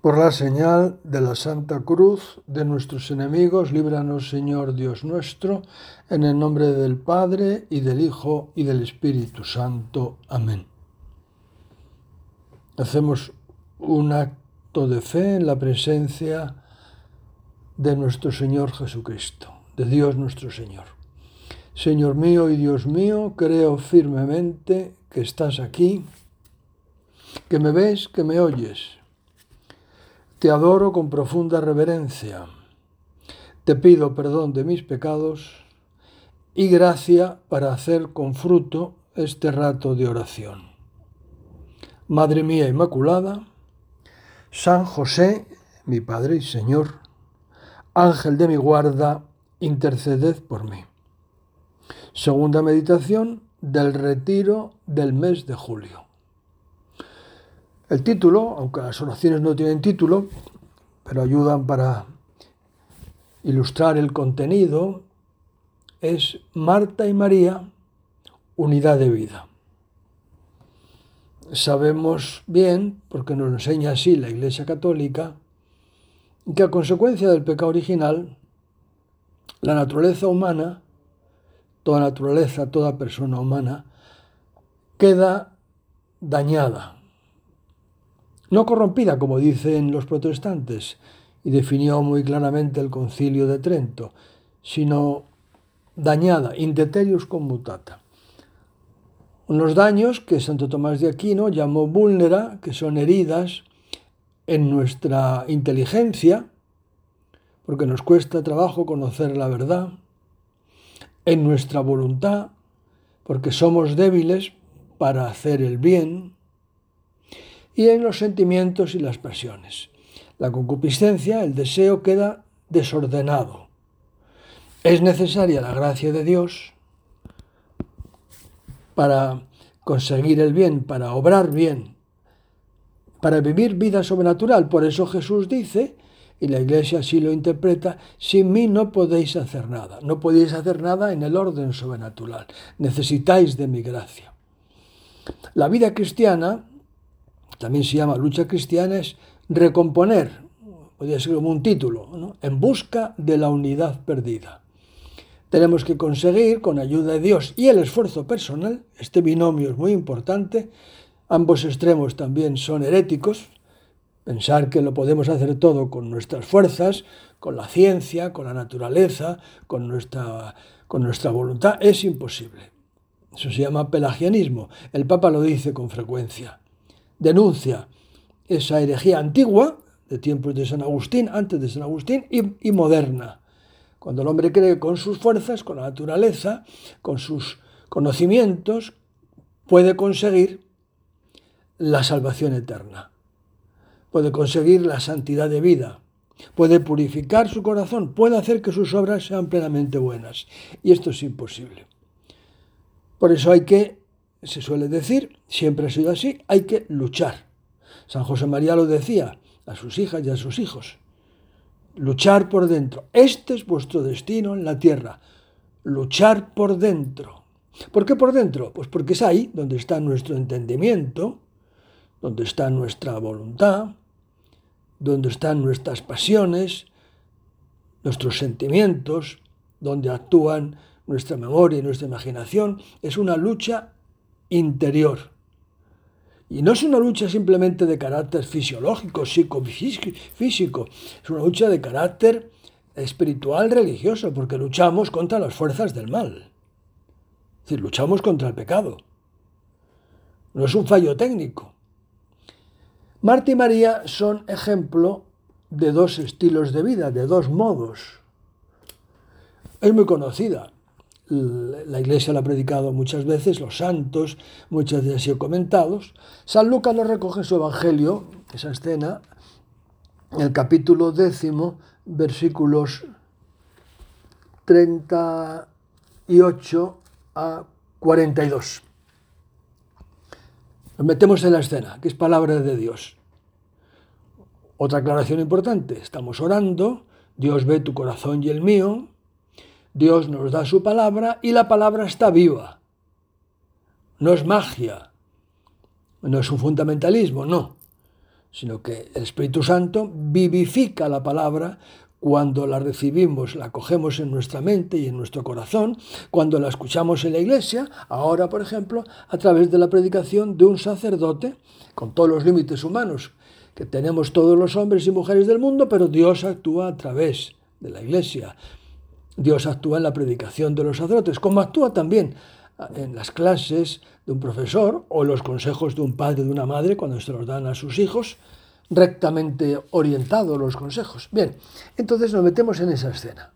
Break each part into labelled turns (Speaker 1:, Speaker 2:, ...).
Speaker 1: Por la señal de la Santa Cruz de nuestros enemigos, líbranos Señor Dios nuestro, en el nombre del Padre y del Hijo y del Espíritu Santo. Amén. Hacemos un acto de fe en la presencia de nuestro Señor Jesucristo, de Dios nuestro Señor. Señor mío y Dios mío, creo firmemente que estás aquí, que me ves, que me oyes te adoro con profunda reverencia. Te pido perdón de mis pecados y gracia para hacer con fruto este rato de oración. Madre mía Inmaculada, San José, mi Padre y Señor, Ángel de mi guarda, interceded por mí. Segunda meditación del retiro del mes de julio. El título, aunque las oraciones no tienen título, pero ayudan para ilustrar el contenido, es Marta y María, unidad de vida. Sabemos bien, porque nos enseña así la Iglesia Católica, que a consecuencia del pecado original, la naturaleza humana, toda naturaleza, toda persona humana, queda dañada, no corrompida, como dicen los protestantes, y definió muy claramente el concilio de Trento, sino dañada, indeterius commutata. Unos daños que Santo Tomás de Aquino llamó vulnera, que son heridas en nuestra inteligencia, porque nos cuesta trabajo conocer la verdad, en nuestra voluntad, porque somos débiles para hacer el bien, y en los sentimientos y las pasiones. La concupiscencia, el deseo, queda desordenado. Es necesaria la gracia de Dios para conseguir el bien, para obrar bien, para vivir vida sobrenatural. Por eso Jesús dice, y la iglesia así lo interpreta, sin mí no podéis hacer nada. No podéis hacer nada en el orden sobrenatural. Necesitáis de mi gracia. La vida cristiana también se llama lucha cristiana, es recomponer, podría ser como un título, en busca de la unidad perdida. Tenemos que conseguir, con ayuda de Dios y el esfuerzo personal, este binomio es muy importante, ambos extremos también son heréticos, pensar que lo podemos hacer todo con nuestras fuerzas, con la ciencia, con la naturaleza, con nuestra, con nuestra voluntad, es imposible. Eso se llama pelagianismo. El Papa lo dice con frecuencia denuncia esa herejía antigua, de tiempos de San Agustín, antes de San Agustín, y, moderna. Cuando el hombre cree con sus fuerzas, con la naturaleza, con sus conocimientos, puede conseguir la salvación eterna, puede conseguir la santidad de vida, puede purificar su corazón, puede hacer que sus obras sean plenamente buenas. Y esto es imposible. Por eso hay que se suele decir, siempre ha sido así, hay que luchar. San José María lo decía a sus hijas y a sus hijos. Luchar por dentro. Este es vuestro destino en la tierra. Luchar por dentro. ¿Por qué por dentro? Pues porque es ahí donde está nuestro entendimiento, donde está nuestra voluntad, donde están nuestras pasiones, nuestros sentimientos, donde actúan nuestra memoria y nuestra imaginación. Es una lucha interior. Y no es una lucha simplemente de carácter fisiológico, psicofísico, es una lucha de carácter espiritual, religioso, porque luchamos contra las fuerzas del mal. Es decir, luchamos contra el pecado. No es un fallo técnico. Marta y María son ejemplo de dos estilos de vida, de dos modos. Es muy conocida la Iglesia lo ha predicado muchas veces, los santos muchas veces han sido comentados. San Lucas lo recoge en su Evangelio, esa escena, en el capítulo décimo, versículos 38 a 42. Nos metemos en la escena, que es palabra de Dios. Otra aclaración importante, estamos orando, Dios ve tu corazón y el mío, Dios nos da su palabra y la palabra está viva. No es magia, no es un fundamentalismo, no. sino que el Espíritu Santo vivifica la palabra cuando la recibimos, la cogemos en nuestra mente y en nuestro corazón, cuando la escuchamos en la iglesia, ahora por ejemplo, a través de la predicación de un sacerdote, con todos los límites humanos que tenemos todos los hombres y mujeres del mundo, pero Dios actúa a través de la iglesia. Dios actúa en la predicación de los sacerdotes, como actúa también en las clases de un profesor o los consejos de un padre o de una madre cuando se los dan a sus hijos rectamente orientados los consejos. Bien, entonces nos metemos en esa escena.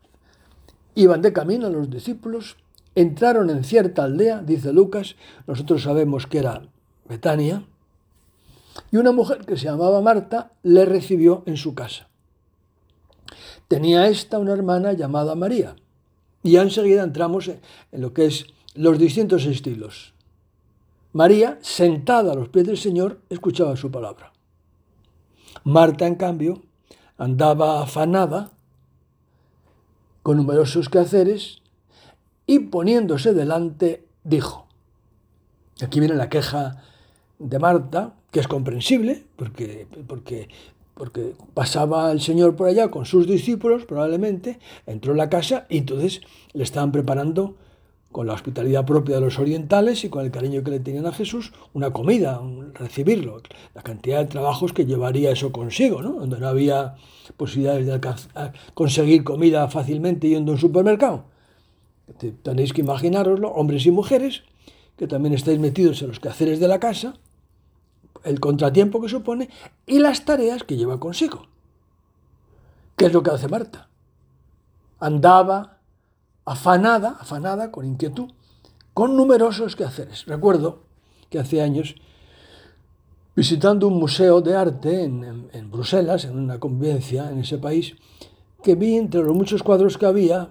Speaker 1: Iban de camino los discípulos, entraron en cierta aldea, dice Lucas, nosotros sabemos que era Betania, y una mujer que se llamaba Marta le recibió en su casa. Tenía esta una hermana llamada María, y enseguida entramos en lo que es los distintos estilos. María, sentada a los pies del Señor, escuchaba su palabra. Marta, en cambio, andaba afanada con numerosos quehaceres y poniéndose delante dijo, aquí viene la queja de Marta, que es comprensible, porque, porque, porque pasaba el Señor por allá con sus discípulos, probablemente, entró en la casa y entonces le estaban preparando con la hospitalidad propia de los orientales y con el cariño que le tenían a Jesús, una comida, recibirlo, la cantidad de trabajos que llevaría eso consigo, ¿no? donde no había posibilidades de conseguir comida fácilmente yendo a un supermercado. Tenéis que imaginaroslo, hombres y mujeres, que también estáis metidos en los quehaceres de la casa, el contratiempo que supone y las tareas que lleva consigo. ¿Qué es lo que hace Marta? Andaba afanada, afanada, con inquietud, con numerosos quehaceres. Recuerdo que hace años, visitando un museo de arte en, Bruselas, en una convivencia en ese país, que vi entre los muchos cuadros que había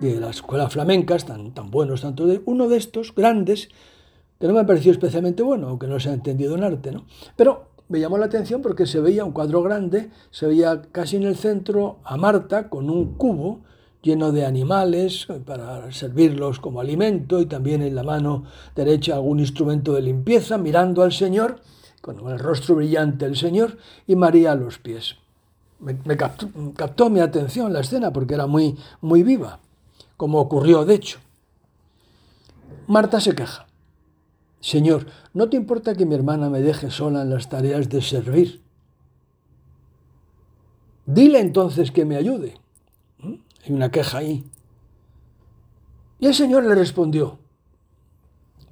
Speaker 1: de las escuelas flamencas, tan, tan buenos, tanto de uno de estos grandes, que no me pareció especialmente bueno, aunque no se ha entendido en arte, ¿no? Pero me llamó la atención porque se veía un cuadro grande, se veía casi en el centro a Marta con un cubo lleno de animales para servirlos como alimento y también en la mano derecha algún instrumento de limpieza, mirando al Señor, con el rostro brillante del Señor y María a los pies. Me, captó, mi atención la escena porque era muy, muy viva, como ocurrió de hecho. Marta se queja. Señor, ¿no te importa que mi hermana me deje sola en las tareas de servir? Dile entonces que me ayude. Hay una queja ahí. Y el Señor le respondió.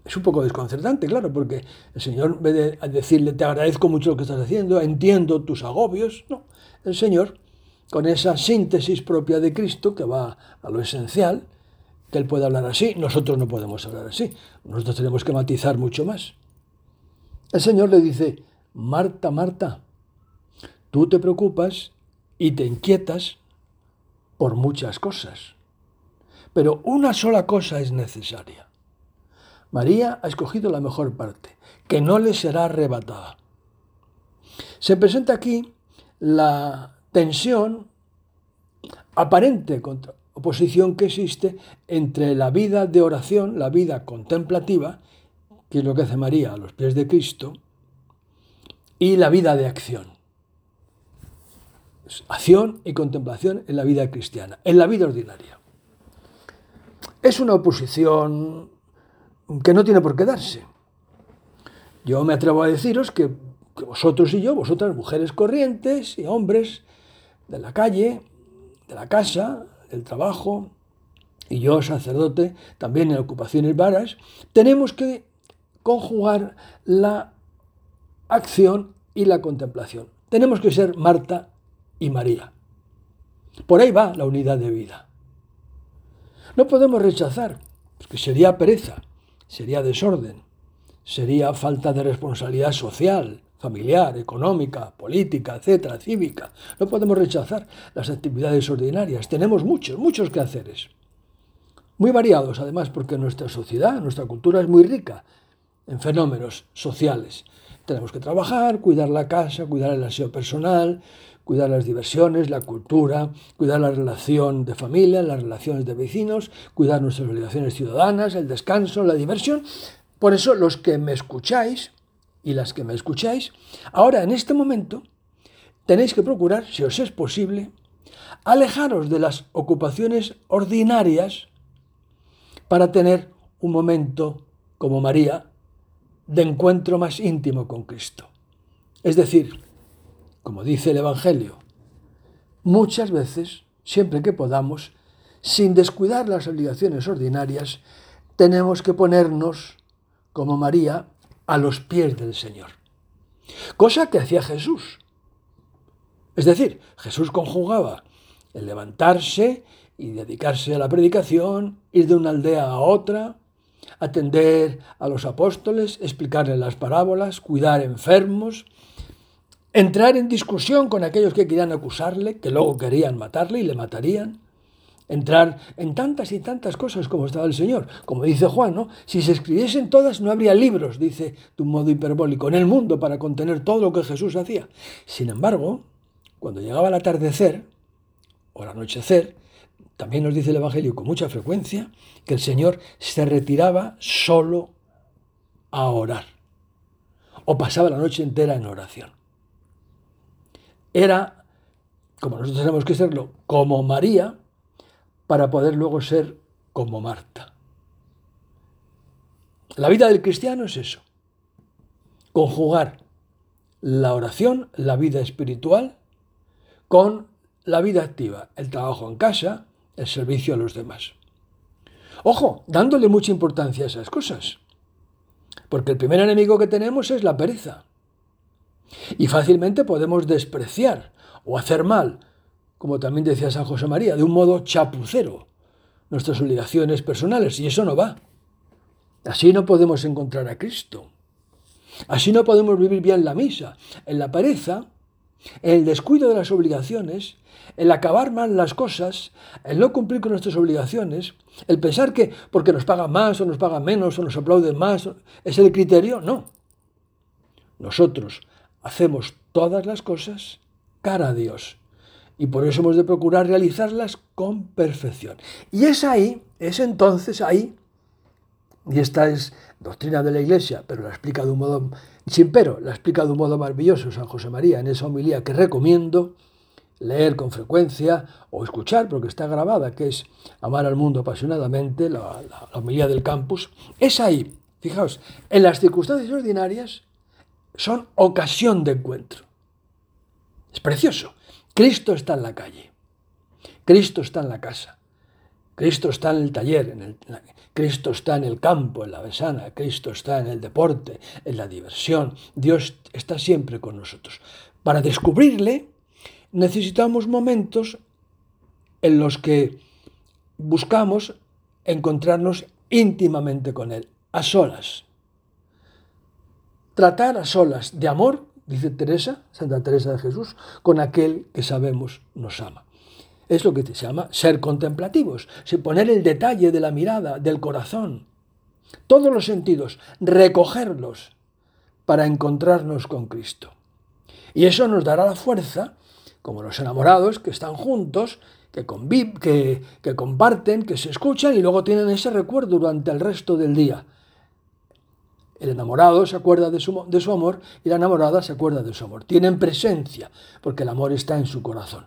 Speaker 1: Es un poco desconcertante, claro, porque el Señor, en vez de decirle, te agradezco mucho lo que estás haciendo, entiendo tus agobios, no. El Señor, con esa síntesis propia de Cristo, que va a lo esencial, que Él puede hablar así, nosotros no podemos hablar así. Nosotros tenemos que matizar mucho más. El Señor le dice, Marta, Marta, tú te preocupas y te inquietas por muchas cosas. Pero una sola cosa es necesaria. María ha escogido la mejor parte, que no le será arrebatada. Se presenta aquí la tensión aparente oposición que existe entre la vida de oración, la vida contemplativa, que es lo que hace María a los pies de Cristo, y la vida de acción acción y contemplación en la vida cristiana, en la vida ordinaria. Es una oposición que no tiene por qué darse. Yo me atrevo a deciros que, vosotros y yo, vosotras mujeres corrientes y hombres de la calle, de la casa, del trabajo, y yo sacerdote, también en ocupaciones varas, tenemos que conjugar la acción y la contemplación. Tenemos que ser Marta y María. Por ahí va la unidad de vida. No podemos rechazar, porque sería pereza, sería desorden, sería falta de responsabilidad social, familiar, económica, política, etcétera, cívica. No podemos rechazar las actividades ordinarias. Tenemos muchos, muchos quehaceres. Muy variados, además, porque nuestra sociedad, nuestra cultura es muy rica en fenómenos sociales. Tenemos que trabajar, cuidar la casa, cuidar el aseo personal, cuidar las diversiones, la cultura, cuidar la relación de familia, las relaciones de vecinos, cuidar nuestras obligaciones ciudadanas, el descanso, la diversión. Por eso los que me escucháis y las que me escucháis, ahora en este momento tenéis que procurar, si os es posible, alejaros de las ocupaciones ordinarias para tener un momento, como María, de encuentro más íntimo con Cristo. Es decir, como dice el Evangelio, muchas veces, siempre que podamos, sin descuidar las obligaciones ordinarias, tenemos que ponernos, como María, a los pies del Señor. Cosa que hacía Jesús. Es decir, Jesús conjugaba el levantarse y dedicarse a la predicación, ir de una aldea a otra, atender a los apóstoles, explicarles las parábolas, cuidar enfermos, entrar en discusión con aquellos que querían acusarle, que luego querían matarle y le matarían, entrar en tantas y tantas cosas como estaba el Señor. Como dice Juan, ¿no? Si se escribiesen todas no habría libros, dice de un modo hiperbólico, en el mundo para contener todo lo que Jesús hacía. Sin embargo, cuando llegaba el atardecer o el anochecer, también nos dice el Evangelio con mucha frecuencia que el Señor se retiraba solo a orar o pasaba la noche entera en oración. Era, como nosotros tenemos que serlo, como María, para poder luego ser como Marta. La vida del cristiano es eso, conjugar la oración, la vida espiritual, con la vida activa, el trabajo en casa, el servicio a los demás. Ojo, dándole mucha importancia a esas cosas, porque el primer enemigo que tenemos es la pereza. Y fácilmente podemos despreciar o hacer mal, como también decía San José María, de un modo chapucero, nuestras obligaciones personales, y eso no va. Así no podemos encontrar a Cristo. Así no podemos vivir bien la misa. En la pereza, en el descuido de las obligaciones, el acabar mal las cosas, el no cumplir con nuestras obligaciones, el pensar que porque nos pagan más o nos pagan menos o nos aplauden más, es el criterio, no. Nosotros hacemos todas las cosas cara a Dios. Y por eso hemos de procurar realizarlas con perfección. Y es ahí, es entonces ahí, y esta es doctrina de la Iglesia, pero la explica de un modo, sin pero, la explica de un modo maravilloso San José María en esa homilía que recomiendo leer con frecuencia o escuchar, porque está grabada, que es Amar al mundo apasionadamente, la, la homilía del campus. Es ahí, fijaos, en las circunstancias ordinarias, son ocasión de encuentro. Es precioso. Cristo está en la calle. Cristo está en la casa. Cristo está en el taller, en el, Cristo está en el campo, en la besana, Cristo está en el deporte, en la diversión. Dios está siempre con nosotros. Para descubrirle necesitamos momentos en los que buscamos encontrarnos íntimamente con Él, a solas tratar a solas de amor, dice Teresa, Santa Teresa de Jesús, con aquel que sabemos nos ama. Es lo que se llama ser contemplativos, poner el detalle de la mirada, del corazón, todos los sentidos, recogerlos para encontrarnos con Cristo. Y eso nos dará la fuerza, como los enamorados que están juntos, que, que, que comparten, que se escuchan y luego tienen ese recuerdo durante el resto del día el enamorado se acuerda de su, de su, amor y la enamorada se acuerda de su amor. Tienen presencia porque el amor está en su corazón.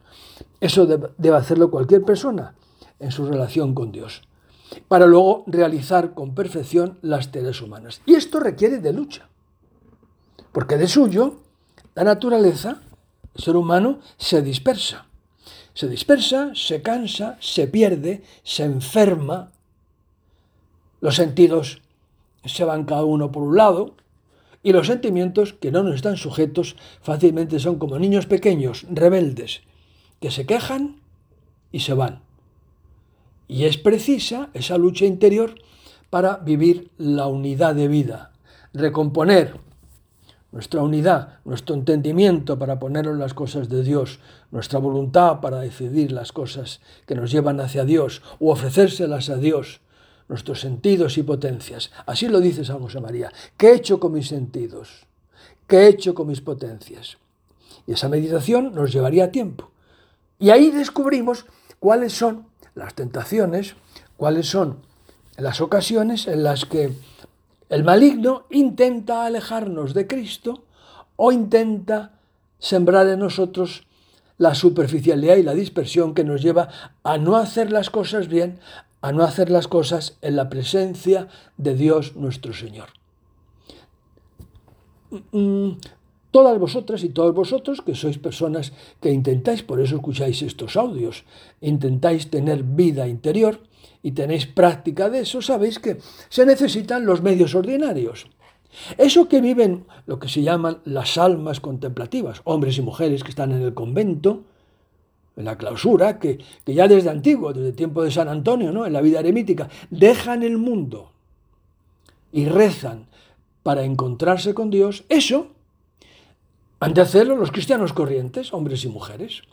Speaker 1: Eso debe, hacerlo cualquier persona en su relación con Dios, para luego realizar con perfección las tareas humanas. Y esto requiere de lucha, porque de suyo la naturaleza, el ser humano, se dispersa. Se dispersa, se cansa, se pierde, se enferma. Los sentidos se van cada uno por un lado, y los sentimientos que no nos están sujetos fácilmente son como niños pequeños, rebeldes, que se quejan y se van. Y es precisa esa lucha interior para vivir la unidad de vida, recomponer nuestra unidad, nuestro entendimiento para ponerlo en las cosas de Dios, nuestra voluntad para decidir las cosas que nos llevan hacia Dios o ofrecérselas a Dios, nuestros sentidos y potencias. Así lo dice San José María. ¿Qué he hecho con mis sentidos? ¿Qué he hecho con mis potencias? Y esa meditación nos llevaría tiempo. Y ahí descubrimos cuáles son las tentaciones, cuáles son las ocasiones en las que El maligno intenta alejarnos de Cristo o intenta sembrar en nosotros la superficialidad y la dispersión que nos lleva a no hacer las cosas bien, a no hacer las cosas en la presencia de Dios nuestro Señor. Mm, todas vosotras y todos vosotros, que sois personas que intentáis, por eso escucháis estos audios, intentáis tener vida interior y tenéis práctica de eso, sabéis que se necesitan los medios ordinarios. Eso que viven lo que se llaman las almas contemplativas, hombres y mujeres que están en el convento, en la clausura, que, ya desde antiguo, desde el tiempo de San Antonio, ¿no? en la vida eremítica, dejan el mundo y rezan para encontrarse con Dios, eso han de hacerlo los cristianos corrientes, hombres y mujeres,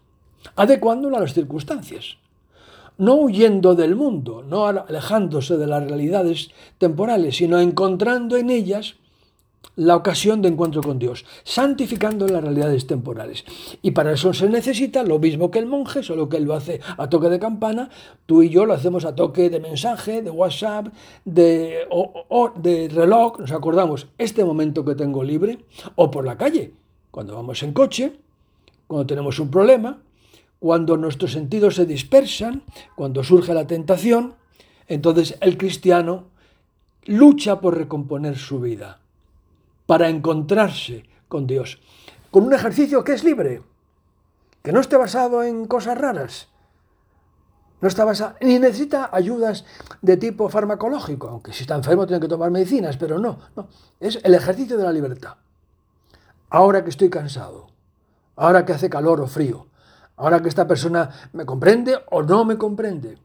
Speaker 1: adecuándolo a las circunstancias, no huyendo del mundo, no alejándose de las realidades temporales, sino encontrando en ellas la ocasión de encuentro con Dios, santificando las realidades temporales. Y para eso se necesita lo mismo que el monje, solo que él lo hace a toque de campana, tú y yo lo hacemos a toque de mensaje, de WhatsApp, de, o, de reloj, nos acordamos este momento que tengo libre, o por la calle, cuando vamos en coche, cuando tenemos un problema, cuando nuestros sentidos se dispersan, cuando surge la tentación, entonces el cristiano lucha por recomponer su vida para encontrarse con Dios. Con un ejercicio que es libre, que no esté basado en cosas raras. No está basado, ni necesita ayudas de tipo farmacológico, aunque si está enfermo tiene que tomar medicinas, pero no, no. Es el ejercicio de la libertad. Ahora que estoy cansado, ahora que hace calor o frío, ahora que esta persona me comprende o no me comprende,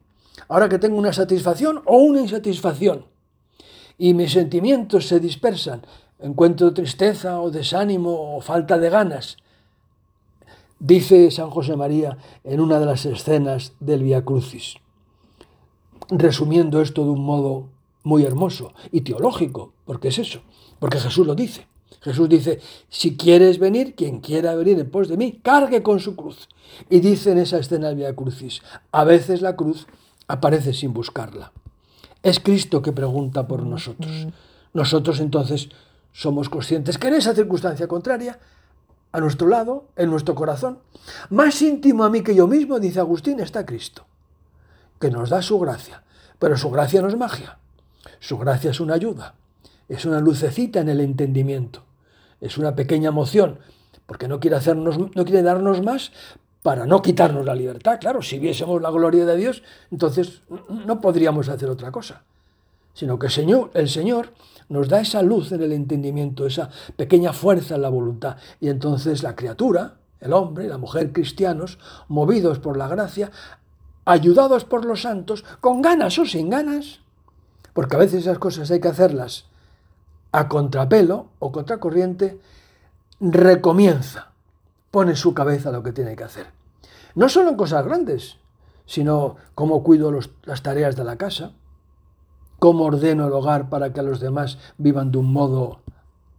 Speaker 1: ahora que tengo una satisfacción o una insatisfacción, y mis sentimientos se dispersan encuentro tristeza o desánimo o falta de ganas. Dice San José María en una de las escenas del Via Crucis, resumiendo esto de un modo muy hermoso y teológico, porque es eso, porque Jesús lo dice. Jesús dice, si quieres venir, quien quiera venir en pos de mí, cargue con su cruz. Y dice en esa escena del Via Crucis, a veces la cruz aparece sin buscarla. Es Cristo que pregunta por nosotros. Nosotros entonces somos conscientes que en esa circunstancia contraria, a nuestro lado, en nuestro corazón, más íntimo a mí que yo mismo, dice Agustín, está Cristo, que nos da su gracia. Pero su gracia no es magia, su gracia es una ayuda, es una lucecita en el entendimiento, es una pequeña emoción, porque no quiere, hacernos, no quiere darnos más para no quitarnos la libertad. Claro, si viésemos la gloria de Dios, entonces no podríamos hacer otra cosa, sino que Señor, el Señor nos da esa luz en el entendimiento, esa pequeña fuerza en la voluntad. Y entonces la criatura, el hombre, la mujer cristianos, movidos por la gracia, ayudados por los santos, con ganas o sin ganas, porque a veces esas cosas hay que hacerlas a contrapelo o contracorriente, recomienza, pone su cabeza a lo que tiene que hacer. No solo en cosas grandes, sino cómo cuido las tareas de la casa, cómo ordeno el hogar para que los demás vivan de un modo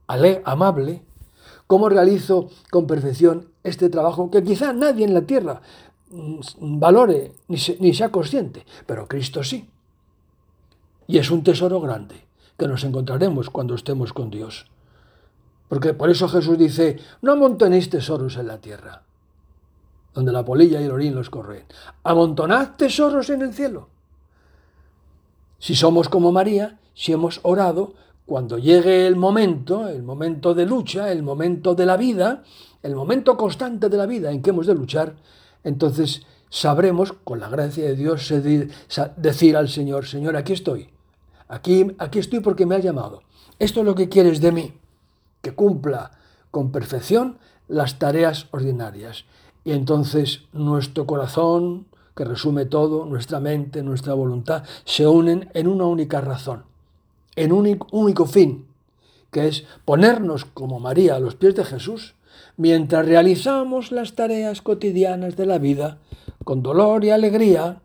Speaker 1: amable, cómo realizo con perfección este trabajo que quizá nadie en la tierra mm, valore ni, sea consciente, pero Cristo sí. Y es un tesoro grande que nos encontraremos cuando estemos con Dios. Porque por eso Jesús dice, no amontonéis tesoros en la tierra, donde la polilla y el orín los corren. Amontonad tesoros en el cielo si somos como María, si hemos orado, cuando llegue el momento, el momento de lucha, el momento de la vida, el momento constante de la vida en que hemos de luchar, entonces sabremos, con la gracia de Dios, decir al Señor, Señor, aquí estoy, aquí, estoy porque me has llamado. Esto es lo que quieres de mí, que cumpla con perfección las tareas ordinarias. Y entonces nuestro corazón, que resume todo, nuestra mente, nuestra voluntad, se unen en una única razón, en un único fin, que es ponernos como María a los pies de Jesús mientras realizamos las tareas cotidianas de la vida con dolor y alegría,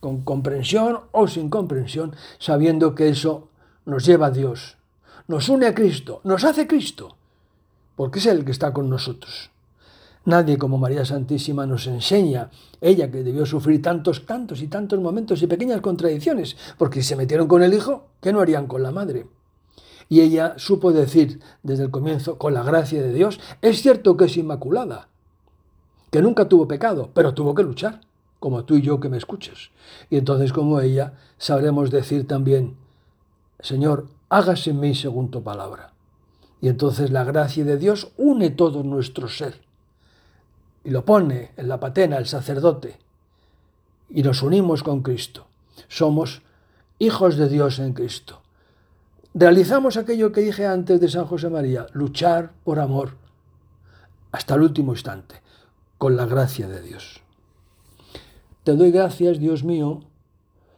Speaker 1: con comprensión o sin comprensión, sabiendo que eso nos lleva a Dios, nos une a Cristo, nos hace Cristo, porque es Él que está con nosotros. Nadie como María Santísima nos enseña, ella que debió sufrir tantos, tantos y tantos momentos y pequeñas contradicciones, porque si se metieron con el hijo, ¿qué no harían con la madre? Y ella supo decir desde el comienzo, con la gracia de Dios, es cierto que es inmaculada, que nunca tuvo pecado, pero tuvo que luchar, como tú y yo que me escuches. Y entonces como ella sabremos decir también, Señor, hágase en mí según tu palabra. Y entonces la gracia de Dios une todo nuestro ser y lo pone en la patena el sacerdote y nos unimos con Cristo. Somos hijos de Dios en Cristo. Realizamos aquello que dije antes de San José María, luchar por amor hasta el último instante, con la gracia de Dios. Te doy gracias, Dios mío,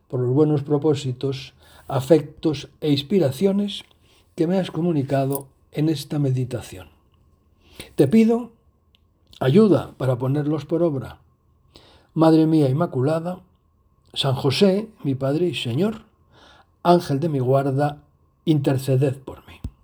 Speaker 1: por los buenos propósitos, afectos e inspiraciones que me has comunicado en esta meditación. Te pido ayuda para ponerlos por obra. Madre mía Inmaculada, San José, mi Padre y Señor, Ángel de mi guarda, interceded por